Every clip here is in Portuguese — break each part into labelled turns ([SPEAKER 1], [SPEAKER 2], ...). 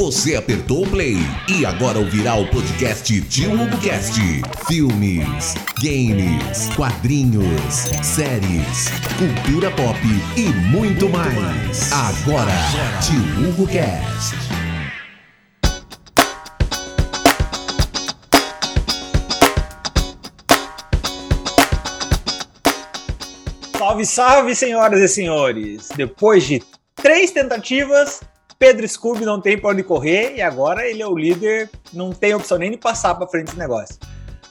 [SPEAKER 1] Você apertou o play e agora ouvirá o podcast Tio HugoCast. Filmes, games, quadrinhos, séries, cultura pop e muito mais. Agora, Tio HugoCast.
[SPEAKER 2] Salve, salve, senhoras e senhores! Depois de três tentativas, Pedro Scooby não tem para onde correr e agora ele é o líder, não tem opção nem de passar para frente do negócio.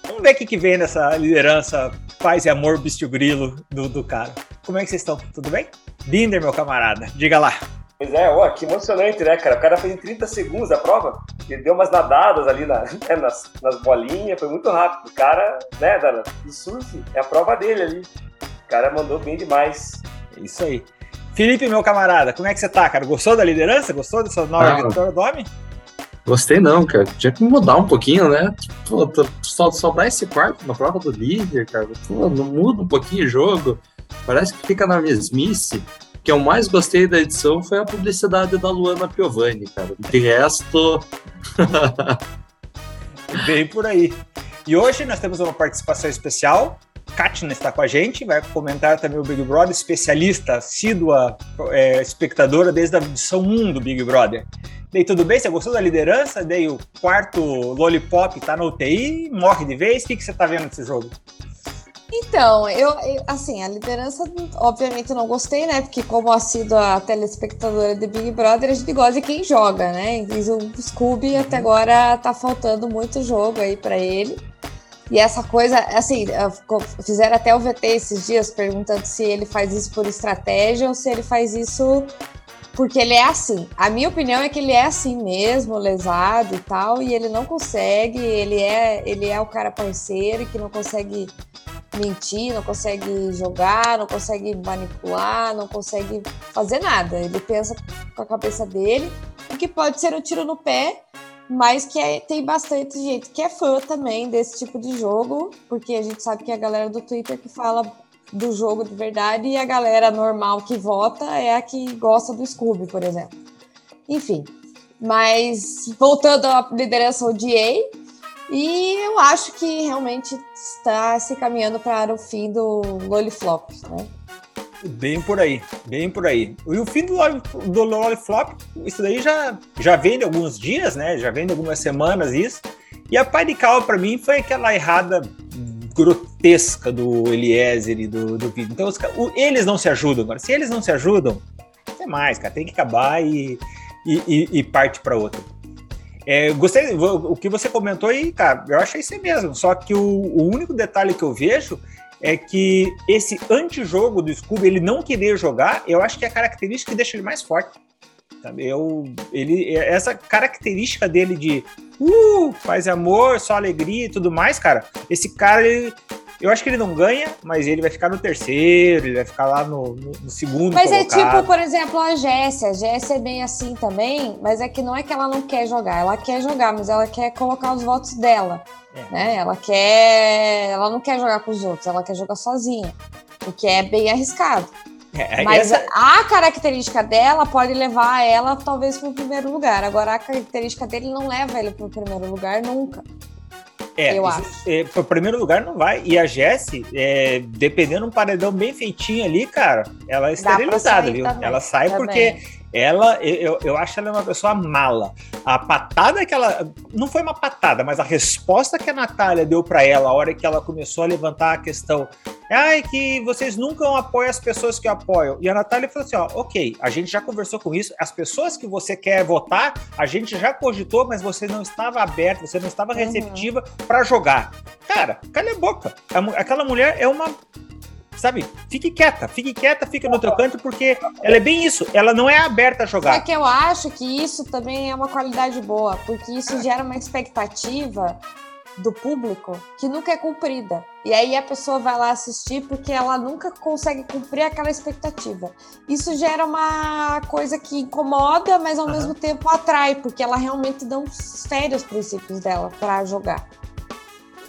[SPEAKER 2] Vamos ver o que, que vem nessa liderança paz e amor bicho grilo do, do cara. Como é que vocês estão? Tudo bem? Binder, meu camarada, diga lá.
[SPEAKER 3] Pois é, ó, que emocionante, né, cara? O cara fez em 30 segundos a prova, ele deu umas nadadas ali na, né, nas, nas bolinhas, foi muito rápido. O cara, né, Dana, do surf, é a prova dele ali. O cara mandou bem demais.
[SPEAKER 2] É isso aí. Felipe, meu camarada, como é que você tá, cara? Gostou da liderança? Gostou dessa nova ah, vitória do homem?
[SPEAKER 4] Gostei não, cara. Tinha que mudar um pouquinho, né? Pô, só, só dá esse quarto na prova do líder, cara. Pô, não muda um pouquinho o jogo. Parece que fica na mesmice. O que eu mais gostei da edição foi a publicidade da Luana Piovani, cara. De resto.
[SPEAKER 2] Bem por aí. E hoje nós temos uma participação especial Katina está com a gente, vai comentar também o Big Brother, especialista, assídua é, espectadora desde a edição 1 do Big Brother. Daí, tudo bem? Você gostou da liderança? Daí, o quarto Lollipop tá na UTI, morre de vez. O que, que você tá vendo desse jogo?
[SPEAKER 5] Então, eu, eu, assim, a liderança, obviamente, não gostei, né? Porque, como assídua telespectadora de Big Brother, a gente gosta de quem joga, né? E o Scooby até agora tá faltando muito jogo aí para ele. E essa coisa, assim, fizeram até o VT esses dias perguntando se ele faz isso por estratégia ou se ele faz isso porque ele é assim. A minha opinião é que ele é assim mesmo, lesado e tal, e ele não consegue, ele é, ele é o cara parceiro que não consegue mentir, não consegue jogar, não consegue manipular, não consegue fazer nada. Ele pensa com a cabeça dele, o que pode ser um tiro no pé, mas que é, tem bastante gente que é fã também desse tipo de jogo, porque a gente sabe que é a galera do Twitter que fala do jogo de verdade e a galera normal que vota é a que gosta do Scooby, por exemplo. Enfim, mas voltando à liderança odiei, e eu acho que realmente está se caminhando para o fim do Loliflop, né?
[SPEAKER 2] Bem por aí, bem por aí. E o fim do, do Lollipop, isso daí já, já vem de alguns dias, né? Já vem de algumas semanas isso. E a pai de cal para mim foi aquela errada grotesca do Eliezer e do, do Vitor. Então, os, o, eles não se ajudam agora. Se eles não se ajudam, é mais, cara. Tem que acabar e, e, e, e parte para outra. É, gostei, o que você comentou aí, cara, eu achei isso mesmo. Só que o, o único detalhe que eu vejo é que esse antijogo do Scooby, ele não querer jogar, eu acho que é a característica que deixa ele mais forte. Eu, ele, essa característica dele de uh, paz e amor, só alegria e tudo mais, cara, esse cara, ele, eu acho que ele não ganha, mas ele vai ficar no terceiro, ele vai ficar lá no, no, no segundo.
[SPEAKER 5] Mas é colocado. é tipo, por exemplo, a Jéssica. A Jéssica é bem assim também, mas é que não é que ela não quer jogar, ela quer jogar, mas ela quer colocar os votos dela. É. Né? Ela quer. Ela não quer jogar com os outros, ela quer jogar sozinha. O que é bem arriscado. É, Mas essa... a característica dela pode levar ela, talvez, para o primeiro lugar. Agora, a característica dele não leva ele para o primeiro lugar nunca.
[SPEAKER 2] É, eu acho. É, primeiro lugar não vai. E a Jessie, é, dependendo de um paredão bem feitinho ali, cara, ela é esterilizada, viu? Também, ela sai também. porque ela, eu, eu acho ela uma pessoa mala. A patada que ela. Não foi uma patada, mas a resposta que a Natália deu para ela a hora que ela começou a levantar a questão. Ai, que vocês nunca apoiam as pessoas que apoiam. E a Natália falou assim: ó, ok, a gente já conversou com isso. As pessoas que você quer votar, a gente já cogitou, mas você não estava aberto, você não estava uhum. receptiva uhum. para jogar. Cara, cala a boca. Aquela mulher é uma sabe? Fique quieta, fique quieta, fica no teu canto, porque ela é bem isso, ela não é aberta a jogar.
[SPEAKER 5] Só que eu acho que isso também é uma qualidade boa, porque isso gera uma expectativa do público que nunca é cumprida. E aí a pessoa vai lá assistir porque ela nunca consegue cumprir aquela expectativa. Isso gera uma coisa que incomoda, mas ao uhum. mesmo tempo atrai, porque ela realmente não fere os princípios dela para jogar.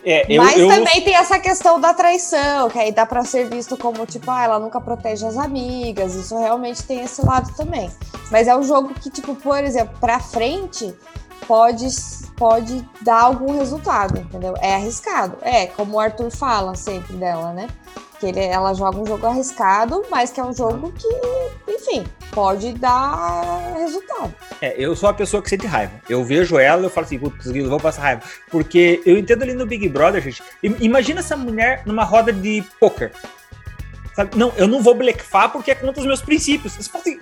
[SPEAKER 5] É, eu, Mas eu... também tem essa questão da traição, que aí dá para ser visto como, tipo, ah, ela nunca protege as amigas. Isso realmente tem esse lado também. Mas é um jogo que, tipo, por exemplo, pra frente pode, pode dar algum resultado, entendeu? É arriscado. É, como o Arthur fala sempre dela, né? Que ele, ela joga um jogo arriscado, mas que é um jogo que, enfim, pode dar resultado.
[SPEAKER 2] É, eu sou a pessoa que sente raiva. Eu vejo ela e eu falo assim, putz, eu vou passar raiva. Porque eu entendo ali no Big Brother, gente. Imagina essa mulher numa roda de poker. Sabe? Não, eu não vou blefar porque é contra os meus princípios. Você fala assim,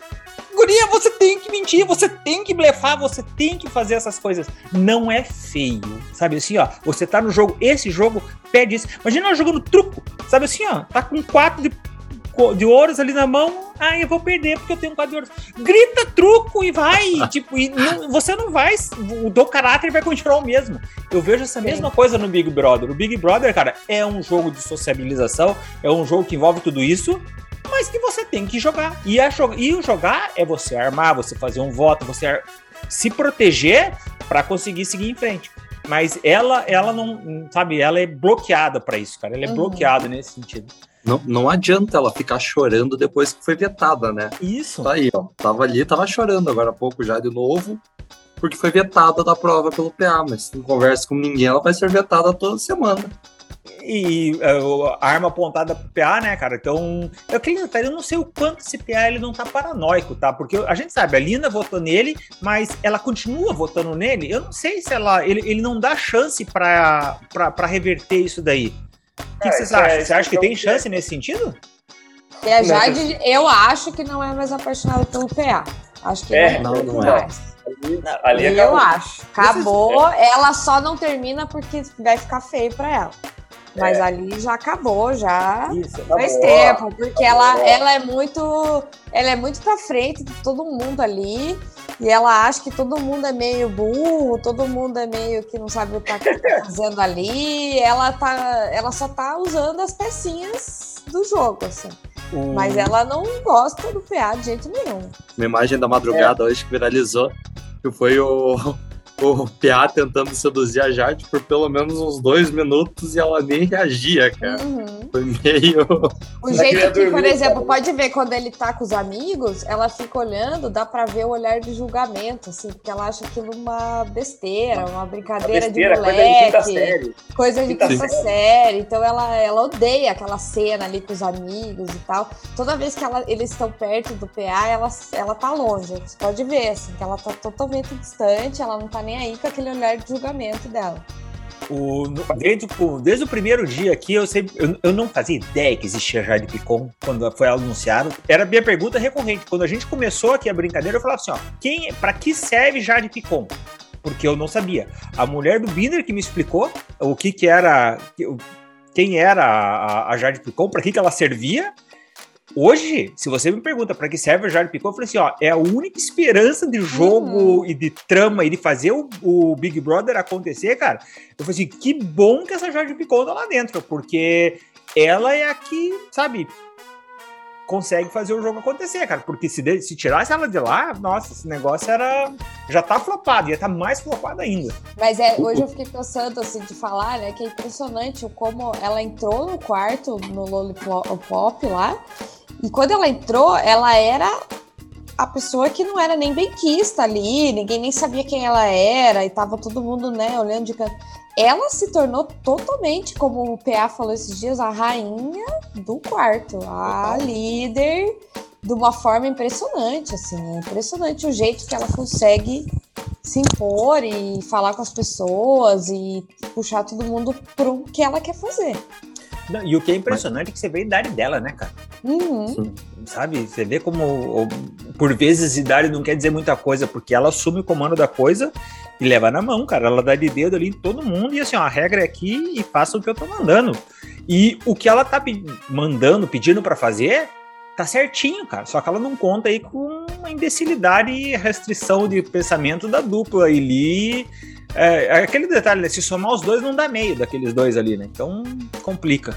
[SPEAKER 2] guria, você tem que mentir, você tem que blefar, você tem que fazer essas coisas. Não é feio, sabe assim, ó. Você tá no jogo, esse jogo pede isso. Imagina jogando truco, sabe assim, ó. Tá com quatro de, de ouros ali na mão, ah, eu vou perder porque eu tenho quatro de ouros. Grita truco e vai, tipo, e não, você não vai, o teu caráter vai continuar o mesmo. Eu vejo essa mesma coisa no Big Brother. O Big Brother, cara, é um jogo de sociabilização, é um jogo que envolve tudo isso mas que você tem que jogar. E, a, e o jogar é você armar, você fazer um voto, você se proteger para conseguir seguir em frente. Mas ela, ela não, sabe, ela é bloqueada para isso, cara. Ela é uhum. bloqueada nesse sentido.
[SPEAKER 4] Não, não adianta ela ficar chorando depois que foi vetada, né?
[SPEAKER 2] Isso.
[SPEAKER 4] Tá aí, ó. Tava ali, tava chorando agora há pouco já de novo, porque foi vetada da prova pelo PA, mas não conversa com ninguém, ela vai ser vetada toda semana
[SPEAKER 2] e uh, arma apontada pro PA, né, cara? Então, eu queria eu não sei o quanto esse PA ele não tá paranoico, tá? Porque a gente sabe, a Lina votou nele, mas ela continua votando nele. Eu não sei se ela ele, ele não dá chance para reverter isso daí. O que, é, que vocês acham? É, Você acha que tem chance nesse sentido?
[SPEAKER 5] E a Jade, eu acho que não é mais apaixonada pelo PA. Acho que
[SPEAKER 4] é, não, não, não é.
[SPEAKER 5] Ali, ali eu acho. Acabou, ela só não termina porque vai ficar feio para ela. Mas é. ali já acabou, já Isso, faz tempo, porque ela, ela é muito. Ela é muito pra frente de todo mundo ali. E ela acha que todo mundo é meio burro, todo mundo é meio que não sabe o que tá fazendo ali. Ela, tá, ela só tá usando as pecinhas do jogo, assim. Hum. Mas ela não gosta do PA de jeito nenhum.
[SPEAKER 4] Uma imagem da madrugada é. hoje que viralizou, que foi o, o PA tentando seduzir a Jade por pelo menos uns dois minutos e ela nem reagia, cara. Uhum. Foi meio.
[SPEAKER 5] O jeito que, por exemplo, pode ver quando ele tá com os amigos, ela fica olhando, dá pra ver o olhar de julgamento, assim, porque ela acha aquilo uma besteira, uma brincadeira, uma besteira, de moleque. Coisa de quinta série. Coisa de quinta, quinta série. Então ela, ela odeia aquela cena ali com os amigos e tal. Toda vez que ela, eles estão perto do PA, ela, ela tá longe. Você pode ver, assim, que ela tá totalmente distante, ela não tá nem aí com aquele olhar de julgamento dela.
[SPEAKER 2] O, desde, o, desde o primeiro dia aqui, eu, sempre, eu, eu, não fazia ideia que existia Jade Picon quando foi anunciado. Era a minha pergunta recorrente. Quando a gente começou aqui a brincadeira, eu falava assim: ó, quem, pra que serve Jade Picon? Porque eu não sabia. A mulher do Binder que me explicou o que, que era. Quem era a, a Jade Picon, para que, que ela servia Hoje, se você me pergunta para que serve o Jade Picon, eu falei assim, ó, é a única esperança de jogo uhum. e de trama e de fazer o, o, Big Brother acontecer, cara. Eu falei assim, que bom que essa Jade Picon tá lá dentro, porque ela é a que, sabe, consegue fazer o jogo acontecer, cara. Porque se, se tirasse ela de lá, nossa, esse negócio era. Já tá flopado, ia estar tá mais flopado ainda.
[SPEAKER 5] Mas é, hoje eu fiquei pensando assim de falar, né? Que é impressionante como ela entrou no quarto no Lollipop lá. E quando ela entrou, ela era a pessoa que não era nem benquista ali, ninguém nem sabia quem ela era, e tava todo mundo, né, olhando de canto. Ela se tornou totalmente, como o PA falou esses dias, a rainha do quarto, a líder de uma forma impressionante, assim, é impressionante o jeito que ela consegue se impor e falar com as pessoas e puxar todo mundo pro que ela quer fazer.
[SPEAKER 2] Não, e o que é impressionante é que você vê a idade dela, né, cara?
[SPEAKER 5] Uhum.
[SPEAKER 2] Sabe? Você vê como, por vezes, idade não quer dizer muita coisa, porque ela assume o comando da coisa e leva na mão, cara. Ela dá de dedo ali em todo mundo e assim, ó, a regra é aqui e faça o que eu tô mandando. E o que ela tá mandando, pedindo para fazer, tá certinho, cara. Só que ela não conta aí com a imbecilidade e restrição de pensamento da dupla. E é, é, aquele detalhe, né? Se somar os dois, não dá meio daqueles dois ali, né? Então complica.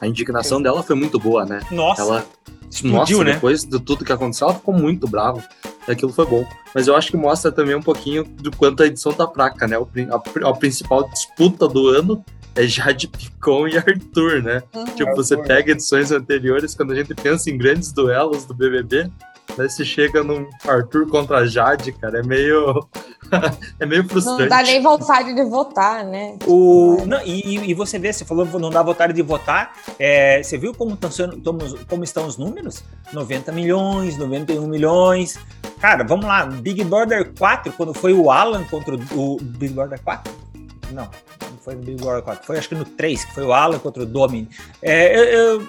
[SPEAKER 4] A indignação dela foi muito boa, né?
[SPEAKER 2] Nossa.
[SPEAKER 4] Ela explodiu, né? Depois de tudo que aconteceu, ela ficou muito brava. E aquilo foi bom. Mas eu acho que mostra também um pouquinho do quanto a edição tá fraca, né? A, a principal disputa do ano é Jade Picon e Arthur, né?
[SPEAKER 5] Uhum.
[SPEAKER 4] Tipo, você pega edições anteriores, quando a gente pensa em grandes duelos do BBB, daí você chega num Arthur contra a Jade, cara, é meio. é meio frustrante.
[SPEAKER 5] Não dá nem vontade de votar, né?
[SPEAKER 2] O, não, e, e você vê, você falou não dá vontade de votar. É, você viu como, tão como estão os números? 90 milhões, 91 milhões. Cara, vamos lá. Big Brother 4, quando foi o Alan contra o, o Big Brother 4? Não, não foi no Big Brother 4. Foi acho que no 3, que foi o Alan contra o Domini. É, eu, eu,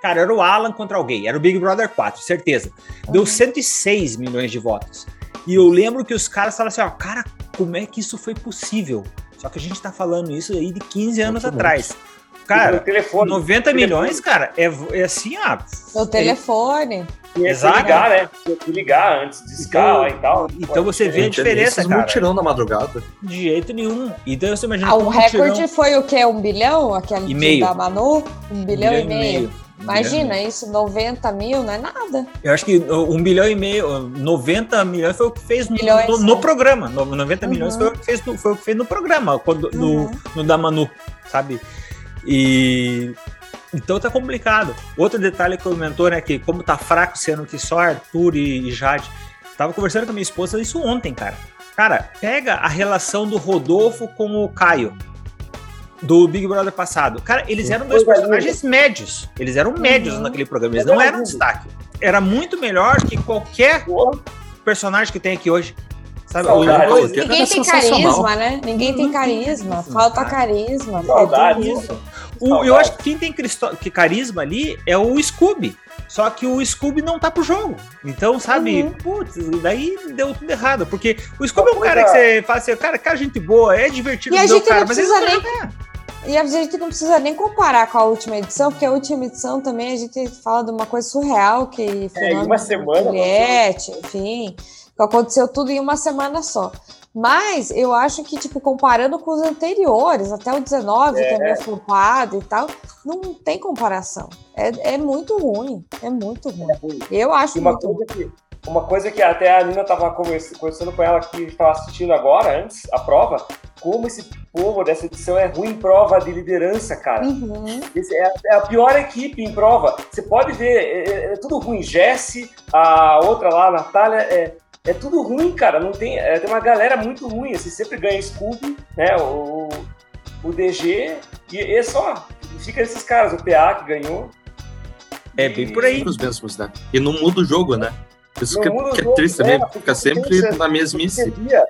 [SPEAKER 2] cara, era o Alan contra alguém. Era o Big Brother 4, certeza. Deu 106 milhões de votos. E eu lembro que os caras falaram assim, ó, cara, como é que isso foi possível? Só que a gente tá falando isso aí de 15 anos
[SPEAKER 4] Muito
[SPEAKER 2] atrás. Cara,
[SPEAKER 3] No telefone.
[SPEAKER 2] 90
[SPEAKER 3] telefone.
[SPEAKER 2] milhões, cara, é, é assim, ó.
[SPEAKER 5] No telefone.
[SPEAKER 3] Que
[SPEAKER 2] Exato.
[SPEAKER 3] ligar, né? Tinha que ligar antes de escalar e tal.
[SPEAKER 2] Então você vê a
[SPEAKER 4] Gente,
[SPEAKER 2] diferença, cara.
[SPEAKER 4] mutirão na madrugada.
[SPEAKER 2] De jeito nenhum. Então você imagina.
[SPEAKER 5] Ah, o recorde
[SPEAKER 2] tirão-
[SPEAKER 5] foi o quê? Um bilhão? Aquele
[SPEAKER 2] E meio.
[SPEAKER 5] da Manu? Um bilhão, e meio.
[SPEAKER 2] Um bilhão e
[SPEAKER 5] Imagina
[SPEAKER 2] meio.
[SPEAKER 5] isso, 90 mil, não é nada.
[SPEAKER 2] Eu acho que um bilhão e meio, 90 milhões foi o que fez no, no, no
[SPEAKER 5] é.
[SPEAKER 2] programa. No- 90
[SPEAKER 5] Uhum.
[SPEAKER 2] milhões foi o que fez no, foi o que fez no programa, quando, no,
[SPEAKER 5] Uhum.
[SPEAKER 2] no da Manu, sabe? E então tá complicado. Outro detalhe que comentou, né, que como tá fraco, sendo que só Arthur e, e Jade. Tava conversando com a minha esposa isso ontem, cara. Cara, pega a relação do Rodolfo com o Caio. Do Big Brother passado. Cara, eles eram dois personagens médios. Eles eram médios
[SPEAKER 5] Uhum.
[SPEAKER 2] naquele programa. Eles não eram destaque. Era muito melhor que qualquer personagem que tem aqui hoje. Sabe?
[SPEAKER 3] Saudade.
[SPEAKER 5] Ninguém tem carisma, né? Ninguém tem carisma. Falta carisma.
[SPEAKER 3] Saudade.
[SPEAKER 5] É.
[SPEAKER 2] O- eu acho que quem tem que carisma ali é o Scooby. Só que o Scooby não tá pro jogo. Então, sabe,
[SPEAKER 5] Uhum.
[SPEAKER 2] putz, daí deu tudo errado. Porque o Scooby é um cara que
[SPEAKER 3] coisa-
[SPEAKER 2] você fala assim, cara, cara, gente boa, é divertido
[SPEAKER 5] E a
[SPEAKER 2] ver o
[SPEAKER 5] gente
[SPEAKER 2] cara,
[SPEAKER 5] não
[SPEAKER 2] mas ele
[SPEAKER 5] precisa nem-. E a gente não precisa nem comparar com a última edição, porque a última edição também a gente fala de uma coisa surreal que
[SPEAKER 3] É, em uma semana,
[SPEAKER 5] Juliette, enfim, que aconteceu tudo em uma semana só. Mas eu acho que, tipo, comparando com os anteriores, até o 19, que é meio flopado e tal, não tem comparação. É, é muito ruim. É muito ruim. Eu acho
[SPEAKER 3] E uma
[SPEAKER 5] muito ruim.
[SPEAKER 3] coisa que, uma coisa que até a Nina estava conversando com ela que estava assistindo agora, antes, a prova, como esse povo dessa edição é ruim em prova de liderança, cara.
[SPEAKER 5] Uhum.
[SPEAKER 3] É, a- é a pior equipe em prova. Você pode ver, é, é- é tudo ruim. Jesse, a outra lá, a Natália, é, é tudo ruim, cara. Não tem, é, tem uma galera muito ruim. Assim, sempre ganha Scooby, né? O, o DG, e, e é só. Fica esses caras, o PA que ganhou.
[SPEAKER 2] É bem por aí.
[SPEAKER 4] Os mesmos, né? E não muda o jogo, né? Isso que, que é
[SPEAKER 3] jogo,
[SPEAKER 4] triste também,
[SPEAKER 3] é,
[SPEAKER 4] fica sempre na mesmice.
[SPEAKER 3] Você via,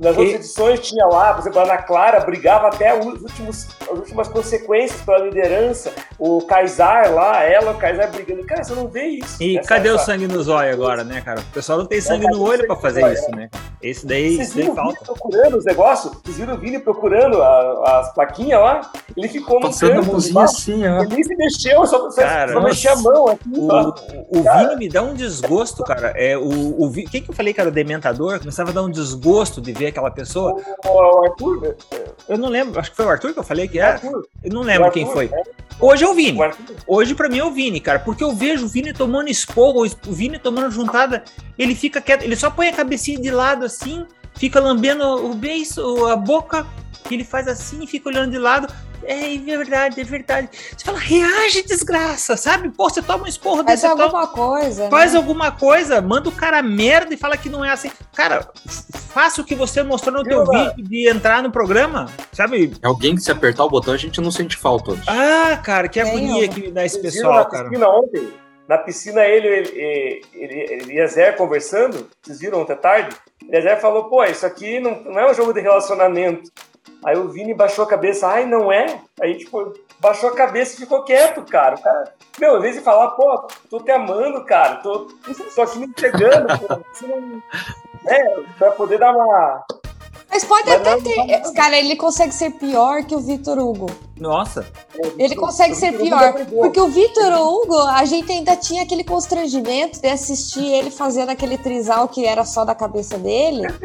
[SPEAKER 3] nas outras edições tinha lá, por exemplo, a Ana Clara brigava até os últimos, as últimas consequências pela liderança. O Kaysar lá, ela, o Kaysar brigando. Cara, você não vê isso.
[SPEAKER 2] E
[SPEAKER 3] Essa-
[SPEAKER 2] cadê o
[SPEAKER 3] essa-
[SPEAKER 2] sangue no zóio agora, né, cara? O pessoal não tem sangue
[SPEAKER 3] cadê
[SPEAKER 2] no
[SPEAKER 3] o
[SPEAKER 2] olho
[SPEAKER 3] no
[SPEAKER 2] fazer
[SPEAKER 3] zóio,
[SPEAKER 2] isso, né? Esse daí,
[SPEAKER 3] Vocês
[SPEAKER 2] isso daí
[SPEAKER 3] viram o Vini
[SPEAKER 2] falta.
[SPEAKER 3] procurando os negócios? Vocês viram o Vini procurando a- as plaquinhas lá? Ele ficou no
[SPEAKER 4] Passando a
[SPEAKER 3] canto,
[SPEAKER 4] mãozinha
[SPEAKER 3] embaixo,
[SPEAKER 4] assim, ó.
[SPEAKER 3] ele nem se mexeu, só,
[SPEAKER 2] Cara,
[SPEAKER 3] só mexia a mão aqui.
[SPEAKER 2] O, o Vini me dá um desgosto, cara. É, o, o, quem que eu falei que era o dementador? Começava a dar um desgosto de ver aquela pessoa.
[SPEAKER 3] O Arthur,
[SPEAKER 2] Eu não lembro, acho que foi o Arthur que eu falei que
[SPEAKER 3] o
[SPEAKER 2] era.
[SPEAKER 3] Arthur,
[SPEAKER 2] Eu não
[SPEAKER 3] o
[SPEAKER 2] lembro quem foi.
[SPEAKER 3] é,
[SPEAKER 2] Hoje é o Vini.
[SPEAKER 3] o.
[SPEAKER 2] Hoje pra mim é o Vini, cara, porque eu vejo o Vini tomando esporro, o Vini tomando juntada, ele fica quieto, ele só põe a cabecinha de lado assim, fica lambendo o beiço, a boca, que ele faz assim, fica olhando de lado. É, é verdade, é verdade. Você fala, reage, desgraça, sabe? Pô, você toma um esporro
[SPEAKER 5] Faz
[SPEAKER 2] desse, você toma-
[SPEAKER 5] alguma coisa. né?
[SPEAKER 2] faz alguma coisa, manda o cara merda e fala que não é assim. Cara, faça o que você mostrou no teu vídeo de entrar no programa, sabe?
[SPEAKER 4] É alguém que se apertar o botão a gente não sente falta hoje.
[SPEAKER 2] Ah, cara, que
[SPEAKER 5] Tem
[SPEAKER 2] agonia
[SPEAKER 5] algum-
[SPEAKER 2] que dá esse pessoal,
[SPEAKER 3] na
[SPEAKER 2] cara.
[SPEAKER 3] piscina ontem? Na piscina, ele, ele, ele, ele e a Zé conversando, vocês viram ontem à tarde? E a Zé falou, pô, isso aqui não, não é um jogo de relacionamento. Aí o Vini baixou a cabeça, ai, não é? Aí, tipo, baixou a cabeça e ficou quieto, cara. O cara, meu, às vezes falar, pô, tô te amando, cara, tô, tô aqui me entregando, pô, não... É, pra poder dar uma...
[SPEAKER 5] Mas pode
[SPEAKER 3] Mas
[SPEAKER 5] até
[SPEAKER 3] não-
[SPEAKER 5] ter. Cara, ele consegue ser pior que o Vitor Hugo.
[SPEAKER 2] Nossa.
[SPEAKER 5] Ele consegue ser pior. Porque o Vitor Hugo, a gente ainda tinha aquele constrangimento de assistir ele fazendo aquele trisal que era só da cabeça dele.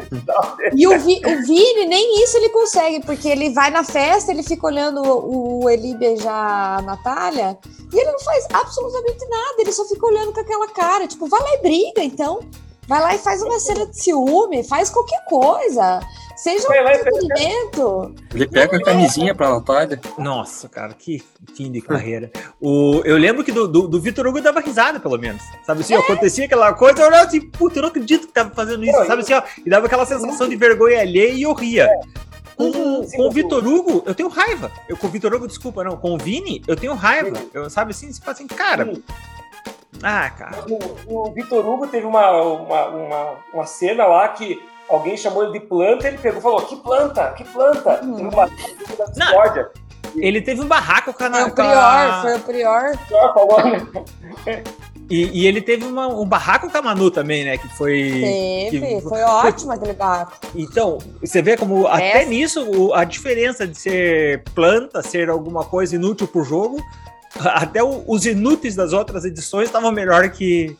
[SPEAKER 5] E o, Vi, o Vini, nem isso ele consegue, porque ele vai na festa, ele fica olhando o, o Eli beijar a Natália, e ele não faz absolutamente nada, ele só fica olhando com aquela cara. Tipo, vai lá e briga, então. Vai lá e faz uma cena de ciúme, faz qualquer coisa. Seja um
[SPEAKER 3] Vai
[SPEAKER 5] entretenimento.
[SPEAKER 4] Ele pega a camisinha pra Natália.
[SPEAKER 2] Nossa, cara, que fim de carreira. O, eu lembro que do, do, do Vitor Hugo dava risada, pelo menos. Sabe assim, acontecia aquela coisa, eu olhava assim, puta, eu não acredito que tava fazendo isso. Sabe assim, ó, e dava aquela sensação de vergonha alheia e eu ria. Com,
[SPEAKER 5] Uhum.
[SPEAKER 2] com o Vitor Hugo, eu tenho raiva. Eu, com o Vitor Hugo, desculpa, não. Com o Vini, eu tenho raiva. Eu, sabe assim, você fala assim, cara. Ah, cara.
[SPEAKER 3] O, o Vitor Hugo teve uma, uma, uma, uma cena lá que alguém chamou ele de planta, ele pegou e falou: Que planta? Que planta?
[SPEAKER 5] Hum.
[SPEAKER 3] Teve uma da discórdia.
[SPEAKER 2] Ele teve um barraco com a.
[SPEAKER 5] Foi o prior, foi o prior.
[SPEAKER 3] Pior, falou?
[SPEAKER 2] E, e ele teve uma- um barraco com a Manu também, né? Que foi.
[SPEAKER 5] Teve,
[SPEAKER 2] que-
[SPEAKER 5] foi ótimo aquele barco.
[SPEAKER 2] Então, você vê como até
[SPEAKER 5] Essa-
[SPEAKER 2] nisso o- a diferença de ser planta, ser alguma coisa inútil pro jogo, até o- os inúteis das outras edições estavam melhor que.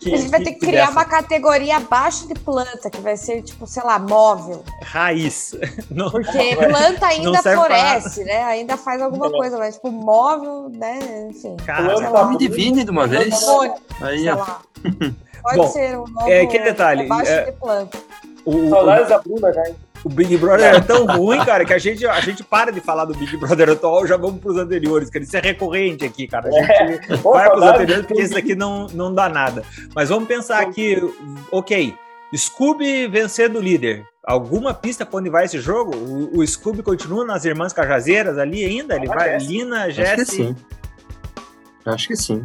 [SPEAKER 2] que
[SPEAKER 5] A gente vai ter que criar uma categoria abaixo de planta, que vai ser, tipo, sei lá, móvel.
[SPEAKER 2] raiz. Não,
[SPEAKER 5] Porque planta ainda
[SPEAKER 2] pra
[SPEAKER 5] floresce, né? Ainda faz alguma coisa, mas, tipo, móvel, né? Enfim.
[SPEAKER 2] cara,
[SPEAKER 5] sei lá.
[SPEAKER 4] Me divine de uma vez.
[SPEAKER 5] Hormônio,
[SPEAKER 4] Aí,
[SPEAKER 5] sei lá. Pode
[SPEAKER 2] Bom,
[SPEAKER 5] ser um novo
[SPEAKER 2] é, que detalhe,
[SPEAKER 5] abaixo
[SPEAKER 2] é-
[SPEAKER 5] de planta.
[SPEAKER 2] o, o,
[SPEAKER 3] Saudades da Bruna já. hein?
[SPEAKER 2] O Big Brother é tão ruim, cara, que a gente, a gente para de falar do Big Brother atual, já vamos pros anteriores, que isso é recorrente aqui, cara. A gente
[SPEAKER 3] Pô,
[SPEAKER 2] vai pros anteriores porque esse aqui não, não dá nada. Mas vamos pensar aqui, ok, Scooby vencer do líder. Alguma pista pra onde vai esse jogo? O, o Scooby continua nas Irmãs Cajazeiras ali ainda? Ele
[SPEAKER 3] Ah,
[SPEAKER 2] vai,
[SPEAKER 3] Jesse.
[SPEAKER 2] Lina,
[SPEAKER 4] Acho que
[SPEAKER 2] Jesse.
[SPEAKER 4] sim. Acho que sim.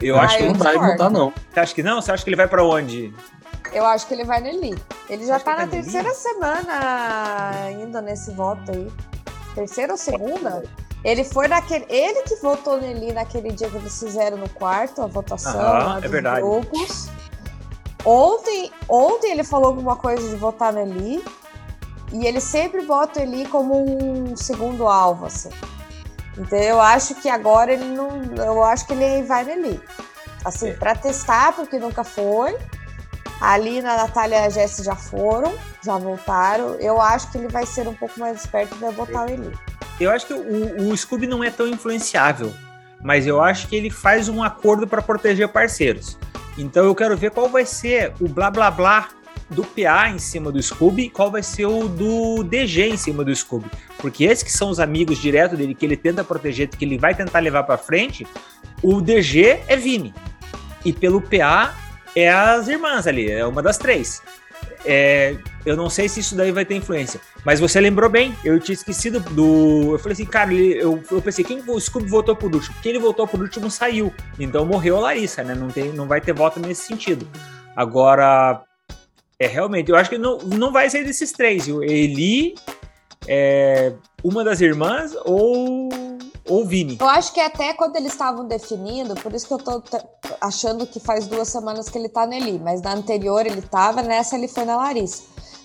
[SPEAKER 2] Eu
[SPEAKER 5] Ah,
[SPEAKER 2] acho que
[SPEAKER 5] eu
[SPEAKER 4] não vai mudar, não.
[SPEAKER 2] Você acha que não? Você acha que ele vai pra onde?
[SPEAKER 5] Eu acho que ele vai no Eli. Ele já tá na
[SPEAKER 2] Eli?
[SPEAKER 5] terceira semana ainda nesse voto aí. Terceira ou segunda? Ele foi naquele. Ele que votou no Eli naquele dia que eles fizeram no quarto, a votação lá
[SPEAKER 2] é verdade.
[SPEAKER 5] grupos. Ontem, ontem ele falou alguma coisa de votar no Eli. E ele sempre bota o Eli como um segundo alvo, assim. Então eu acho que agora ele não. Eu acho que ele vai no Eli. Assim,
[SPEAKER 2] É.
[SPEAKER 5] pra testar, porque nunca foi. Ali na Natália e a Jess já foram, já voltaram. Eu acho que ele vai ser um pouco mais esperto e vai botar o Eli.
[SPEAKER 2] Eu acho que o, o Scooby não é tão influenciável, mas eu acho que ele faz um acordo para proteger parceiros. Então eu quero ver qual vai ser o blá blá blá do PA em cima do Scooby e qual vai ser o do DG em cima do Scooby. Porque esses que são os amigos direto dele, que ele tenta proteger, que ele vai tentar levar para frente, o DG é Vini. E pelo PA é as irmãs ali, é uma das três. É, eu não sei se isso daí vai ter influência. Mas você lembrou bem, eu tinha esquecido do. Eu falei assim, cara, eu, eu pensei, quem o Scooby votou por último? Quem ele votou por último saiu. Então morreu a Larissa, né? Não, tem, não vai ter voto nesse sentido. Agora, é realmente, eu acho que não, não vai ser desses três. O Eli, é, uma das irmãs ou ou Vini.
[SPEAKER 5] Eu acho que até quando eles estavam definindo, por isso que eu tô achando que faz duas semanas que ele tá no Eli, mas na anterior ele tava, nessa ele foi na Larissa.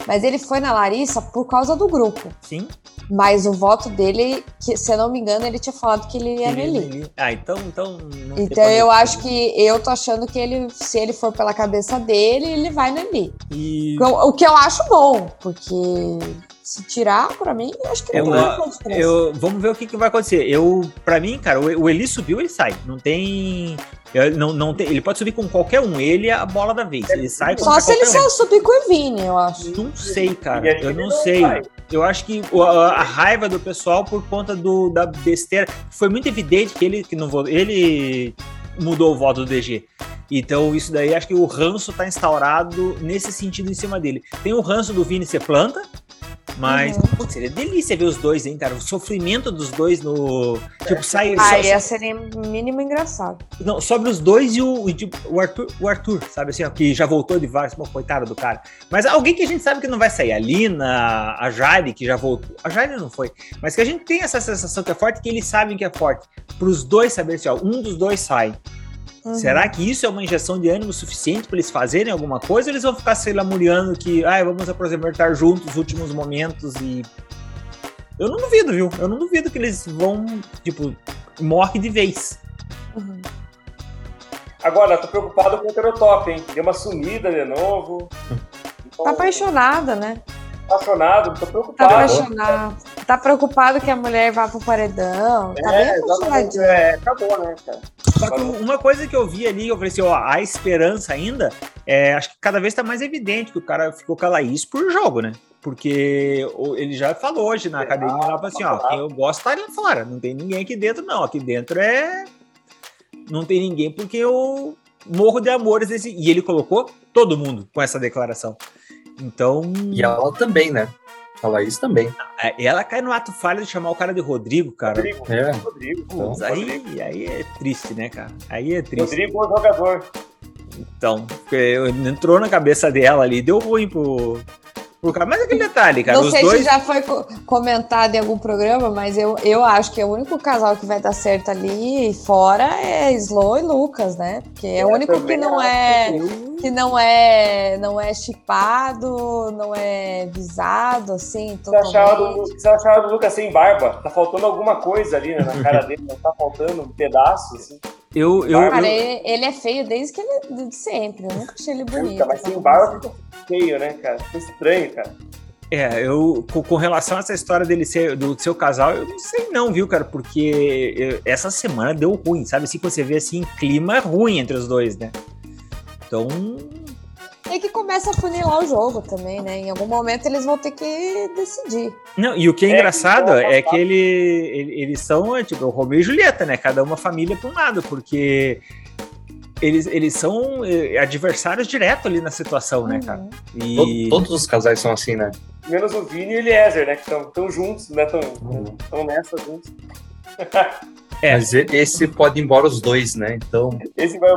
[SPEAKER 5] Mas ele foi na Larissa por causa do grupo.
[SPEAKER 2] Sim.
[SPEAKER 5] Mas o voto dele, que, se eu não me engano, ele tinha falado que ele ia no
[SPEAKER 2] Ele-
[SPEAKER 5] Eli.
[SPEAKER 2] ele- Ah, então, então.
[SPEAKER 5] Então eu acho que eu tô achando que ele, se ele for pela cabeça dele, ele vai no Eli.
[SPEAKER 2] E
[SPEAKER 5] O o que eu acho bom, porque se tirar, pra mim, eu acho que
[SPEAKER 2] Eu-
[SPEAKER 5] não tem muita diferença.
[SPEAKER 2] eu, vamos ver o que, que vai acontecer. Eu, para mim, cara, o, o Eli subiu, ele sai. Não tem, eu- não, não tem. Ele pode subir com qualquer um. Ele é a bola da vez. Ele sai
[SPEAKER 5] Só se ele
[SPEAKER 2] um.
[SPEAKER 5] só subir com o Vini, eu acho.
[SPEAKER 2] Não sei, cara. Eu não
[SPEAKER 3] não
[SPEAKER 2] sei.
[SPEAKER 3] vai.
[SPEAKER 2] Eu acho que a, a raiva do pessoal por conta do, da besteira foi muito evidente que ele que não. Ele mudou o voto do DG. Então, isso daí, acho que o ranço tá instaurado nesse sentido em cima dele. Tem o ranço do Vini ser planta, mas
[SPEAKER 5] Uhum.
[SPEAKER 2] putz, seria delícia ver os dois, hein, cara? O sofrimento dos dois no. Tipo, sai.
[SPEAKER 5] Ah, ia ser mínimo engraçado.
[SPEAKER 2] não, sobre os dois e o, e, tipo, o, Arthur, o Arthur, sabe assim, ó, que já voltou de vários, pô, coitado do cara. Mas alguém que a gente sabe que não vai sair, a Lina, a Jade, que já voltou. A Jade não foi, mas que a gente tem essa sensação que é forte, que eles sabem que é forte. Para os dois saberem assim, ó, um dos dois sai.
[SPEAKER 5] Uhum.
[SPEAKER 2] Será que isso é uma injeção de ânimo suficiente para eles fazerem alguma coisa? Ou eles vão ficar se lamuriando que, ah, vamos apresentar juntos os últimos momentos e. Eu não duvido, viu? Eu não duvido que eles vão, tipo, morre de vez.
[SPEAKER 5] Uhum.
[SPEAKER 3] Agora, tô preocupado com o heterotop, hein? Deu uma sumida de novo.
[SPEAKER 5] Tá apaixonada, né?
[SPEAKER 3] Apaixonado, tô
[SPEAKER 5] Tá
[SPEAKER 3] preocupado.
[SPEAKER 5] apaixonada. tá preocupado que a mulher vá pro paredão. Tá
[SPEAKER 3] é,
[SPEAKER 5] bem
[SPEAKER 3] exatamente,
[SPEAKER 5] apaixonadinho.
[SPEAKER 3] é, acabou, né, cara?
[SPEAKER 2] Só que uma coisa que eu vi ali, eu falei assim, ó, a esperança ainda, é, acho que cada vez tá mais evidente que o cara ficou com a Laís por jogo, né? Porque ele já falou hoje na academia, lá, falou assim, ó, quem eu gosto tá ali fora, não tem ninguém aqui dentro não, aqui dentro é... Não tem ninguém porque eu morro de amores, desse... e ele colocou todo mundo com essa declaração. Então,
[SPEAKER 4] E ela também, né? A Laís também.
[SPEAKER 2] é, ela cai no ato falho de chamar o cara de Rodrigo, cara.
[SPEAKER 3] Rodrigo,
[SPEAKER 4] É.
[SPEAKER 3] Rodrigo.
[SPEAKER 2] Putz, aí, aí é triste, né, cara? Aí é triste.
[SPEAKER 3] Rodrigo, bom jogador.
[SPEAKER 2] Então, porque entrou na cabeça dela ali, deu ruim pro, pro cara. Mas aquele detalhe, cara,
[SPEAKER 5] Não sei
[SPEAKER 2] dois.
[SPEAKER 5] se já foi co- comentado em algum programa, mas eu, eu acho que o único casal que vai dar certo ali fora é Slow e Lucas, né? Porque é o
[SPEAKER 3] Eu
[SPEAKER 5] único que não é
[SPEAKER 2] Eu-
[SPEAKER 5] que não é não é chipado, não é visado assim,
[SPEAKER 3] Você achava, do Lucas sem barba? Tá faltando alguma coisa ali né, na cara dele, não tá faltando um pedaço, assim.
[SPEAKER 2] Eu, eu,
[SPEAKER 5] Cara,
[SPEAKER 2] eu-
[SPEAKER 5] ele, é feio desde que ele de sempre. Eu nunca achei ele bonito.
[SPEAKER 3] Puta, mas sem barba fica feio, né, cara? Fica estranho, cara.
[SPEAKER 2] é, eu com, com relação a essa história dele ser do seu casal, eu não sei não, viu, cara? Porque eu- essa semana deu ruim, sabe? Assim, quando você vê assim, clima ruim entre os dois, né? Então,
[SPEAKER 5] Que começa a funilar o jogo também, né? Em algum momento eles vão ter que decidir.
[SPEAKER 2] Não, e o que é,
[SPEAKER 3] É,
[SPEAKER 2] engraçado
[SPEAKER 3] então,
[SPEAKER 2] é
[SPEAKER 3] tá.
[SPEAKER 2] que ele, ele- eles são tipo o Romeu e Julieta, né? Cada uma família para um lado, porque eles, eles são eh, adversários direto ali na situação, né, cara?
[SPEAKER 5] Uhum.
[SPEAKER 2] E
[SPEAKER 4] To- Todos os casais são assim, né?
[SPEAKER 3] Menos o Vini e o Eliezer, né? Que estão juntos, né? Estão
[SPEAKER 4] Uhum.
[SPEAKER 3] nessa juntos.
[SPEAKER 2] É.
[SPEAKER 4] Mas esse pode ir embora os dois, né? Então,
[SPEAKER 3] Esse vai.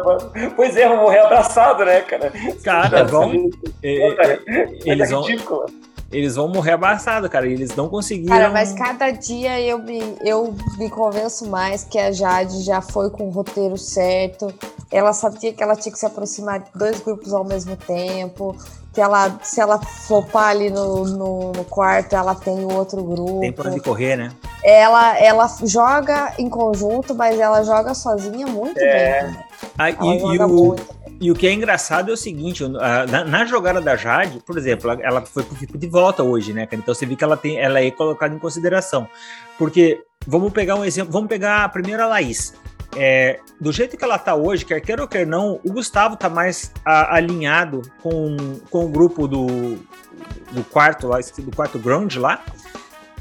[SPEAKER 3] Pois é, vão morrer abraçado, né, cara?
[SPEAKER 2] cara, vão, eh, eh, eles
[SPEAKER 3] é
[SPEAKER 2] vão,
[SPEAKER 3] ridículo.
[SPEAKER 2] eles vão morrer abraçados, cara. e Eles não conseguiram.
[SPEAKER 5] Cara, mas cada dia eu me, eu me convenço mais que a Jade já foi com o roteiro certo. Ela sabia que ela tinha que se aproximar de dois grupos ao mesmo tempo. Que ela, se ela flopar ali no, no, no quarto, ela tem o outro grupo.
[SPEAKER 2] Tem pra onde correr, né?
[SPEAKER 5] Ela, ela joga em conjunto, mas ela joga sozinha muito
[SPEAKER 3] É.
[SPEAKER 5] bem.
[SPEAKER 2] Ah,
[SPEAKER 5] Ela
[SPEAKER 2] e, e o,
[SPEAKER 5] muito.
[SPEAKER 2] E o que é engraçado é o seguinte, a- na, na jogada da Jade, por exemplo, ela, ela foi pro tipo de volta hoje, né, cara? Então você vê que ela tem, ela é colocada em consideração. Porque, vamos pegar um exemplo, vamos pegar a primeira Laís. É, do jeito que ela tá hoje, quer queira ou quer não, o Gustavo tá mais a- alinhado com, com o grupo do, do quarto lá, do quarto ground lá.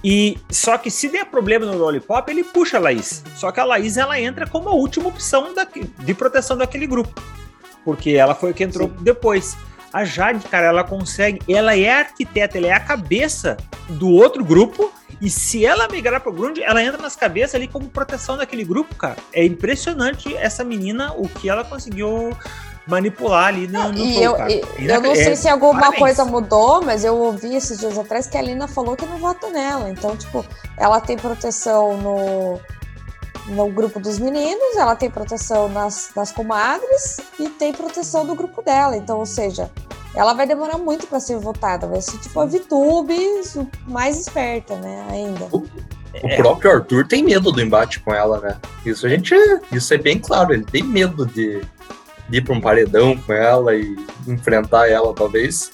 [SPEAKER 2] E só que se der problema no Lollipop, ele puxa a Laís. Só que a Laís ela entra como a última opção daqui- de proteção daquele grupo. Porque ela foi que entrou depois. A Jade, cara, ela consegue. Ela é a arquiteta, ela é a cabeça do outro grupo. E se ela migrar pro Grunge, ela entra nas cabeças ali como proteção daquele grupo, cara. É impressionante essa menina, o que ela conseguiu manipular ali no, no
[SPEAKER 5] E
[SPEAKER 2] jogo,
[SPEAKER 5] eu,
[SPEAKER 2] cara.
[SPEAKER 5] e- eu não
[SPEAKER 2] é-
[SPEAKER 5] sei se alguma
[SPEAKER 2] parabéns.
[SPEAKER 5] coisa mudou, mas eu ouvi esses dias atrás que a Lina falou que não vota nela. Então, tipo, ela tem proteção no, no grupo dos meninos, ela tem proteção nas, nas comadres e tem proteção do grupo dela. Então, ou seja, ela vai demorar muito para ser votada. Vai ser tipo a Vitube mais esperta, né? Ainda.
[SPEAKER 4] o próprio Arthur tem medo do embate com ela, né? Isso a gente. Isso é bem claro, ele tem medo de ir pra um paredão com ela e enfrentar ela, talvez.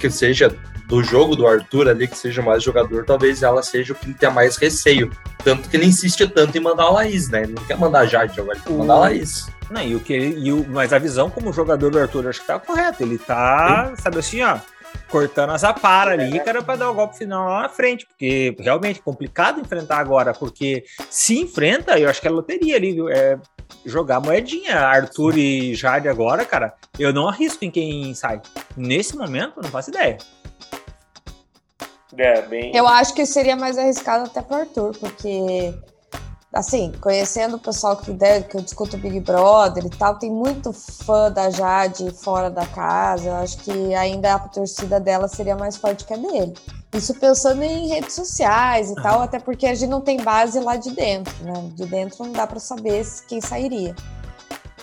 [SPEAKER 4] Que seja do jogo do Arthur ali, que seja mais jogador, talvez ela seja o que ele tenha mais receio. Tanto que ele insiste tanto em mandar a Laís, né? Ele não quer mandar a Jade agora, ele quer mandar a Laís.
[SPEAKER 2] Não, e o que ele- e o, mas a visão como jogador do Arthur, acho que tá correta. Ele tá, sabe assim, ó, cortando as aparas ali, cara, pra dar o golpe final lá na frente. Porque realmente é complicado enfrentar agora, porque se enfrenta, eu acho que é loteria ali, viu? É jogar moedinha. Arthur e Jade agora, cara, eu não arrisco em quem sai. Nesse momento, eu não faço ideia.
[SPEAKER 3] É, bem.
[SPEAKER 5] Eu acho que seria mais arriscado até pro Arthur, porque, assim, conhecendo o pessoal que, deve, que eu discuto Big Brother e tal, tem muito fã da Jade fora da casa. Eu acho que ainda a torcida dela seria mais forte que a dele. Isso pensando em redes sociais e tal, até porque a gente não tem base lá de dentro, né? De dentro não dá pra saber quem sairia.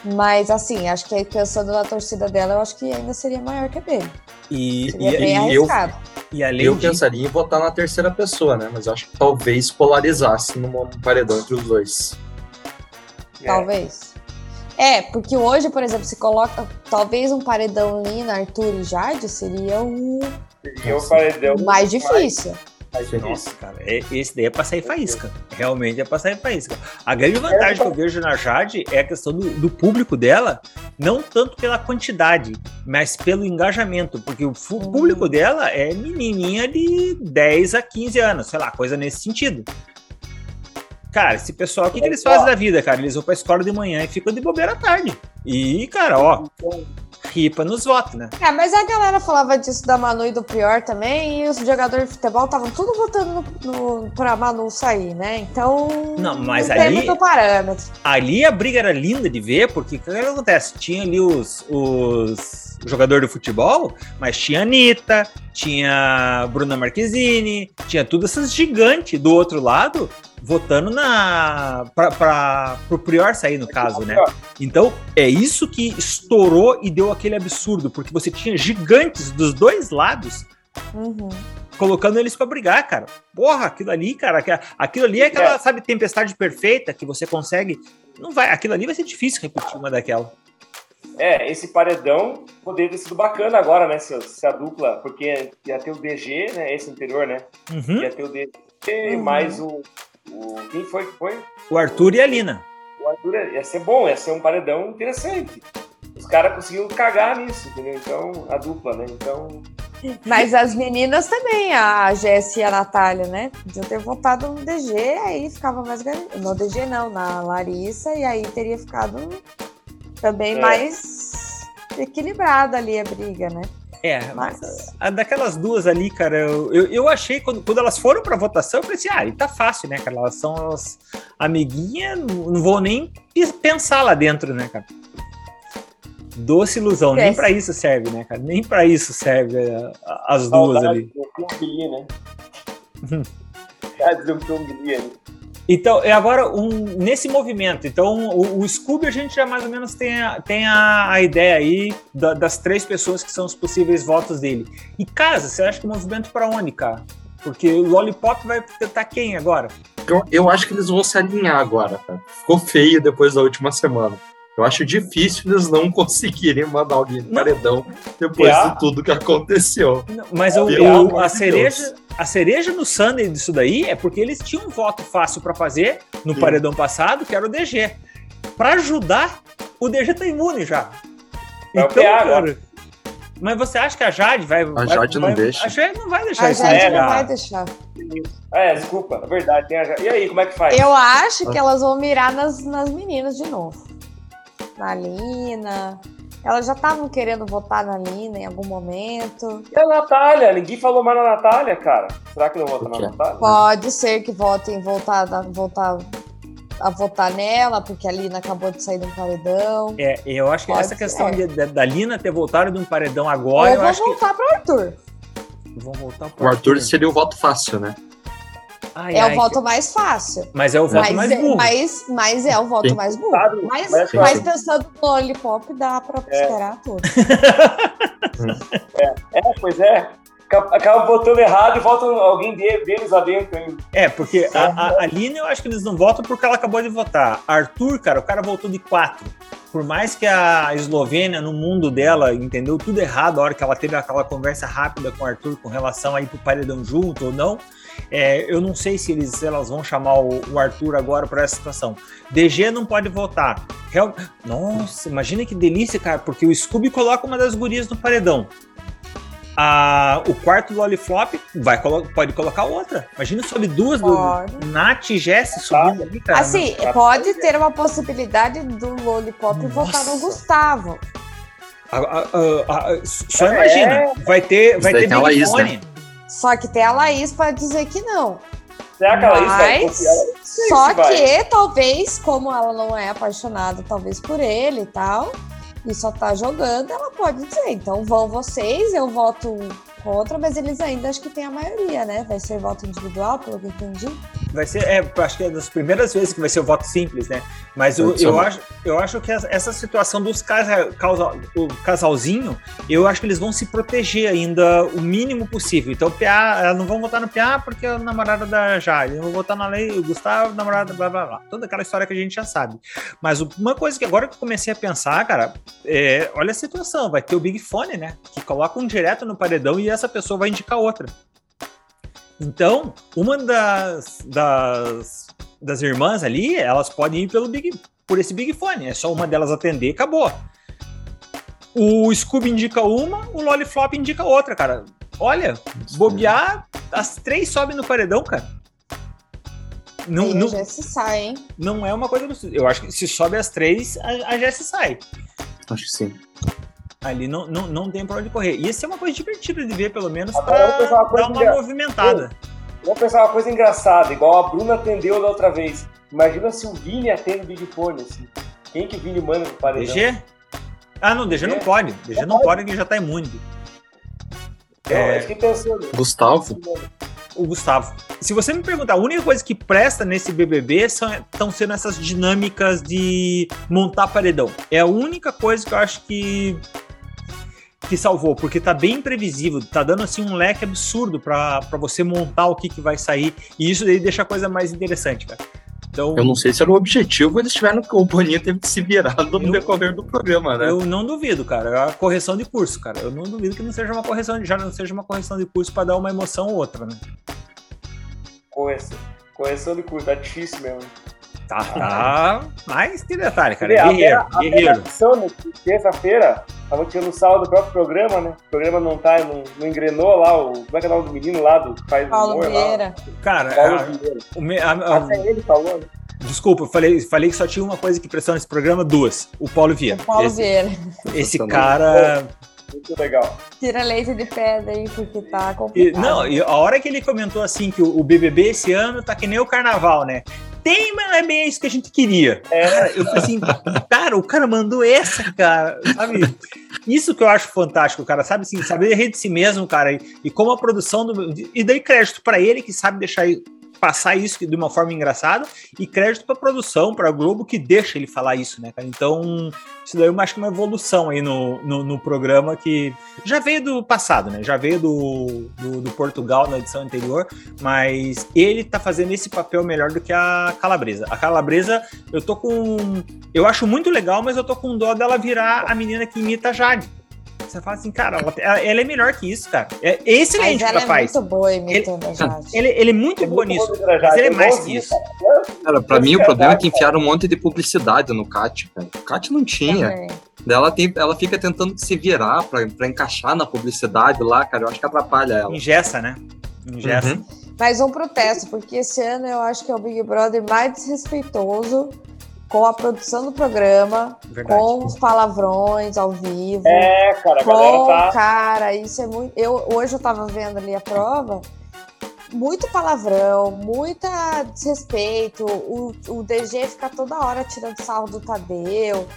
[SPEAKER 5] Mas, assim, acho que aí pensando na torcida dela, eu acho que ainda seria maior que a dele.
[SPEAKER 2] E,
[SPEAKER 5] Seria
[SPEAKER 2] e,
[SPEAKER 5] bem
[SPEAKER 4] e eu-
[SPEAKER 5] arriscado.
[SPEAKER 2] e além
[SPEAKER 4] Eu
[SPEAKER 2] disso,
[SPEAKER 4] pensaria em votar na terceira pessoa, né? Mas eu acho que talvez polarizasse num paredão entre os dois.
[SPEAKER 3] É.
[SPEAKER 5] Talvez. É, porque hoje, por exemplo, se coloca talvez um paredão Lina, Arthur e Jade seria o
[SPEAKER 3] E paredão.
[SPEAKER 5] mais difícil.
[SPEAKER 3] mais
[SPEAKER 2] Nossa,
[SPEAKER 3] difícil.
[SPEAKER 2] cara, é, esse daí é pra sair faísca. Realmente é pra sair faísca. A grande vantagem que eu vejo na Jade é a questão do, do público dela, não tanto pela quantidade, mas pelo engajamento, porque o público dela é menininha de 10 a 15 anos, sei lá, coisa nesse sentido. Cara, esse pessoal, o que, que eles fazem da vida, cara? Eles vão pra escola de manhã e ficam de bobeira à tarde. E, cara, ó, ripa nos votos, né?
[SPEAKER 5] É, mas a galera falava disso da Manu e do Prior também, e os jogadores de futebol estavam tudo votando no, no, pra Manu sair, né? Então.
[SPEAKER 2] Não, mas
[SPEAKER 5] não
[SPEAKER 2] ali.
[SPEAKER 5] Tem parâmetro.
[SPEAKER 2] Ali a briga era linda de ver, porque o que acontece? Tinha ali os. os jogador do futebol, mas tinha Anitta, tinha Bruna Marquezine, tinha todas essas gigantes do outro lado votando na para o Prior sair no caso, né? Então é isso que estourou e deu aquele absurdo, porque você tinha gigantes dos dois lados.
[SPEAKER 5] Uhum.
[SPEAKER 2] Colocando eles para brigar, cara. Porra, aquilo ali, cara, aquilo ali é aquela, é. sabe, tempestade perfeita que você consegue. Não vai, aquilo ali vai ser difícil repetir uma daquela.
[SPEAKER 3] É, esse paredão poderia ter sido bacana agora, né? Se, se, a dupla, porque ia ter o DG, né? Esse anterior, né?
[SPEAKER 2] Uhum.
[SPEAKER 3] Ia ter o DG uhum. mais o, o. Quem foi que foi?
[SPEAKER 2] O Arthur e a Lina.
[SPEAKER 3] O Arthur ia ser bom, ia ser um paredão interessante. Os caras conseguiam cagar nisso, entendeu? Então, a dupla, né? Então.
[SPEAKER 5] Mas as meninas também, a Jessie e a Natália, né? Podiam ter votado no DG, aí ficava mais. No DG não, na Larissa, e aí teria ficado também é. mais equilibrada ali a briga, né?
[SPEAKER 2] É, mas a, daquelas duas ali, cara, eu, eu, eu, achei quando, quando elas foram pra votação, eu assim: ah, e tá fácil, né, cara? Elas são as amiguinhas, não vou nem pensar lá dentro, né, cara? Doce ilusão, nem pra isso serve, né, cara? Nem pra isso serve é, as duas ali.
[SPEAKER 3] né?
[SPEAKER 2] Então, é agora um, nesse movimento. Então, o, o, Scooby a gente já mais ou menos tem a, tem a, a ideia aí da, das três pessoas que são os possíveis votos dele. E casa, você acha que o movimento para onde, cara? Porque o Lollipop vai tentar quem agora?
[SPEAKER 4] Eu, eu acho que eles vão se alinhar agora, cara. Ficou feio depois da última semana. Eu acho difícil eles não conseguirem mandar alguém no paredão depois de tudo que aconteceu.
[SPEAKER 2] Mas o, o, a cereja, a cereja no Sunday disso daí é porque eles tinham um voto fácil para fazer no Sim. paredão passado, que era o DG. Para ajudar, o DG tá imune já.
[SPEAKER 3] É então, PA, cara,
[SPEAKER 2] mas você acha que a Jade vai.
[SPEAKER 4] A Jade
[SPEAKER 2] vai,
[SPEAKER 4] não deixa.
[SPEAKER 2] A Jade não vai deixar
[SPEAKER 5] a
[SPEAKER 2] isso
[SPEAKER 5] Jade não vai deixar.
[SPEAKER 3] É, desculpa, é verdade. Tem a Jade. E aí, como é que faz?
[SPEAKER 5] Eu acho que elas vão mirar nas, nas meninas de novo. Na Lina. Elas já estavam querendo votar na Lina em algum momento.
[SPEAKER 3] E a Natália? Ninguém falou mais na Natália, cara. Será que não vota na Natália?
[SPEAKER 5] Pode ser que votem voltar, voltar a votar nela, porque a Lina acabou de sair de um paredão.
[SPEAKER 2] É, eu acho que Pode essa ser. questão de, da Lina ter voltado de um paredão agora.
[SPEAKER 5] Ou
[SPEAKER 2] eu
[SPEAKER 5] vão
[SPEAKER 2] acho
[SPEAKER 5] voltar
[SPEAKER 2] que...
[SPEAKER 5] pro Arthur.
[SPEAKER 2] Vão voltar
[SPEAKER 4] pro o Arthur. Arthur seria o voto fácil, né?
[SPEAKER 5] Ai, é ai, o voto que... mais fácil.
[SPEAKER 2] Mas é o voto
[SPEAKER 5] mas
[SPEAKER 2] mais
[SPEAKER 5] é,
[SPEAKER 2] burro.
[SPEAKER 5] Mas, mas é o voto Sim. mais burro. Mas, mas, mas pensando no Lollipop, dá pra é. esperar tudo.
[SPEAKER 3] é, é, pois é. Acaba botando errado e volta alguém deles lá dentro ainda.
[SPEAKER 2] É, porque a, a Aline eu acho que eles não votam porque ela acabou de votar. Arthur, cara, o cara voltou de quatro. Por mais que a Eslovênia, no mundo dela, entendeu tudo errado a hora que ela teve aquela conversa rápida com o Arthur com relação a ir pro paredão junto ou não, é, eu não sei se eles, elas vão chamar o, o Arthur agora para essa situação. DG não pode votar. Real... Nossa, imagina que delícia, cara, porque o Scooby coloca uma das gurias no paredão. A, o quarto Lollipop vai, pode colocar outra. Imagina sobe duas pode. do Nath e Jess subindo ali, cara.
[SPEAKER 5] Assim, pode ter uma possibilidade do Lollipop Nossa. votar no Gustavo.
[SPEAKER 2] A, a, só é. imagina, vai ter, vai ter Big Fone. Né?
[SPEAKER 5] Só que tem a Laís para dizer que não.
[SPEAKER 3] Será que a Laís vai confiar?
[SPEAKER 5] Só que talvez, como ela não é apaixonada, talvez por ele e tal, e só tá jogando, ela pode dizer, então vão vocês, eu voto contra, mas eles ainda acho que tem a maioria, né? Vai ser voto individual, pelo que eu entendi.
[SPEAKER 2] Vai ser, é, acho que é das primeiras vezes que vai ser o voto simples, né? Mas eu, eu, acho, eu acho que essa situação dos casal, o casalzinho, eu acho que eles vão se proteger ainda o mínimo possível. Então, PA, não vão votar no PA porque é o namorado da Jade, vão votar na Lei, o Gustavo, namorado, blá blá blá. Toda aquela história que a gente já sabe. Mas uma coisa que agora que eu comecei a pensar, cara, é, olha a situação, vai ter o Big Fone, né? Que coloca um direto no paredão e essa pessoa vai indicar outra. Então, uma das, das, das irmãs ali, elas podem ir pelo Big, por esse Big Fone. É só uma delas atender e acabou. O Scooby indica uma, o Lollipop indica outra, cara. Olha, bobear, as três sobem no paredão, cara. Não,
[SPEAKER 5] Aí a
[SPEAKER 2] não,
[SPEAKER 5] Jessie sai, hein?
[SPEAKER 2] não é uma coisa. absurda. Eu acho que se sobe as três, a, a Jessie sai.
[SPEAKER 4] Acho que sim.
[SPEAKER 2] Ali não, não, não tem pra onde correr. E isso é uma coisa divertida de ver, pelo menos,
[SPEAKER 3] Agora eu vou
[SPEAKER 2] pra
[SPEAKER 3] pensar uma coisa
[SPEAKER 2] dar uma
[SPEAKER 3] engra-
[SPEAKER 2] movimentada.
[SPEAKER 3] Vamos pensar uma coisa engraçada, igual a Bruna atendeu da outra vez. Imagina se o Vini atende o Big Fone, assim. Quem que o Vini manda pro paredão?
[SPEAKER 2] DG? Ah, não, DG não
[SPEAKER 3] É.
[SPEAKER 2] pode. DG não pode, que ele já tá imune.
[SPEAKER 3] É,
[SPEAKER 2] É.
[SPEAKER 3] eu pensando.
[SPEAKER 4] Gustavo?
[SPEAKER 2] o Gustavo. Se você me perguntar, a única coisa que presta nesse BBB estão sendo essas dinâmicas de montar paredão. É a única coisa que eu acho que que salvou, porque tá bem imprevisível, tá dando assim um leque absurdo pra pra você montar o que, que vai sair, e isso daí deixa a coisa mais interessante, cara. Então,
[SPEAKER 4] Eu não sei se era o objetivo, eles tiveram que o Boninho teve que se virar no
[SPEAKER 2] Eu-
[SPEAKER 4] decorrer do programa, né?
[SPEAKER 2] eu não duvido, cara. É a correção de curso, cara. Eu não duvido que não seja uma correção, já não seja uma correção de curso pra dar uma emoção ou outra, né?
[SPEAKER 3] Correção, correção de curso, tá difícil mesmo.
[SPEAKER 2] Tá, tá. Mas tem detalhe, cara.
[SPEAKER 3] Ver,
[SPEAKER 2] Guerreiro,
[SPEAKER 3] a, a,
[SPEAKER 2] guerreiro.
[SPEAKER 3] Né, que terça-feira, tava tirando sal do próprio programa, né? O programa não tá, não, não engrenou lá, o, como é que é o nome do menino lá, do que faz
[SPEAKER 5] Paulo
[SPEAKER 3] humor
[SPEAKER 5] Vieira.
[SPEAKER 2] Cara?
[SPEAKER 3] Paulo Vieira.
[SPEAKER 2] a- a-
[SPEAKER 3] Até ele falou, né?
[SPEAKER 2] desculpa, eu falei, falei que só tinha uma coisa que pressão nesse programa, duas. O Paulo Vieira.
[SPEAKER 5] O Paulo
[SPEAKER 2] esse,
[SPEAKER 5] Vieira.
[SPEAKER 2] esse cara.
[SPEAKER 3] Muito legal.
[SPEAKER 5] Tira leite de pedra aí, porque tá
[SPEAKER 2] e-
[SPEAKER 5] complicado.
[SPEAKER 2] não, e a hora que ele comentou assim que o, o BBB esse ano tá que nem o carnaval, né? Tem, mas não é bem isso que a gente queria. Cara, eu falei assim, cara, o cara mandou essa, cara, sabe? Isso que eu acho fantástico, cara, sabe assim, saber rir de si mesmo, cara, e, e como a produção do. E dei crédito pra ele que sabe deixar passar isso de uma forma engraçada e crédito pra produção, pra Globo que deixa ele falar isso, né, cara? Então, isso daí eu acho que é uma evolução aí no, no, no programa que já veio do passado, né? Já veio do, do, do Portugal na edição anterior, mas ele tá fazendo esse papel melhor do que a Calabresa. A Calabresa, eu tô com. Eu acho muito legal, mas eu tô com dó dela virar a menina que imita a Jade. Você fala assim, cara, ela, ela- ela é melhor que isso, cara. É
[SPEAKER 5] Mas
[SPEAKER 2] excelente o que
[SPEAKER 5] ela
[SPEAKER 2] ela
[SPEAKER 5] é
[SPEAKER 2] faz.
[SPEAKER 5] muito boa imitando a Jade.
[SPEAKER 2] Ele, ele é muito bom nisso.
[SPEAKER 3] bom de
[SPEAKER 2] Mas ele é mais que isso.
[SPEAKER 3] cara.
[SPEAKER 4] Pra mim o problema é que enfiaram um monte de publicidade no Cat, cara. O Cat não tinha.
[SPEAKER 5] Também.
[SPEAKER 4] Ela, tem, ela fica tentando se virar pra, pra encaixar na publicidade lá, cara. Eu acho que atrapalha ela.
[SPEAKER 2] Ingessa, né? Ingessa.
[SPEAKER 4] Uhum.
[SPEAKER 5] Mas um protesto, porque esse ano eu acho que é o Big Brother mais desrespeitoso com a produção do programa,
[SPEAKER 2] Verdade.
[SPEAKER 5] com os palavrões ao vivo.
[SPEAKER 3] É, cara, a galera
[SPEAKER 5] com,
[SPEAKER 3] tá.
[SPEAKER 5] cara, isso é muito. Eu, hoje eu tava vendo ali a prova. Muito palavrão, muita desrespeito. O, o DG fica toda hora tirando sarro do Tadeu.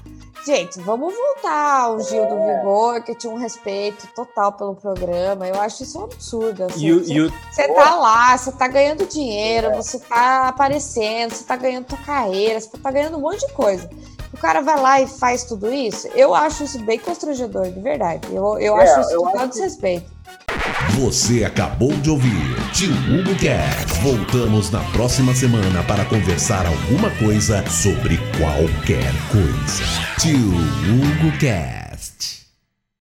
[SPEAKER 5] Gente, vamos voltar ao Gil do Vigor, que tinha um respeito total pelo programa. Eu acho isso um absurdo. Assim.
[SPEAKER 2] E o,
[SPEAKER 5] Você tá lá, você tá ganhando dinheiro, você tá aparecendo, você tá ganhando tua carreira, você tá ganhando um monte de coisa. O cara vai lá e faz tudo isso. Eu acho isso bem constrangedor, de verdade. Eu, eu
[SPEAKER 3] É,
[SPEAKER 5] acho isso
[SPEAKER 3] eu
[SPEAKER 5] total
[SPEAKER 3] acho que-
[SPEAKER 5] desrespeito.
[SPEAKER 1] Você acabou de ouvir Tio Hugo Cast. Voltamos na próxima semana para conversar alguma coisa sobre qualquer coisa. Tio Hugo Cast.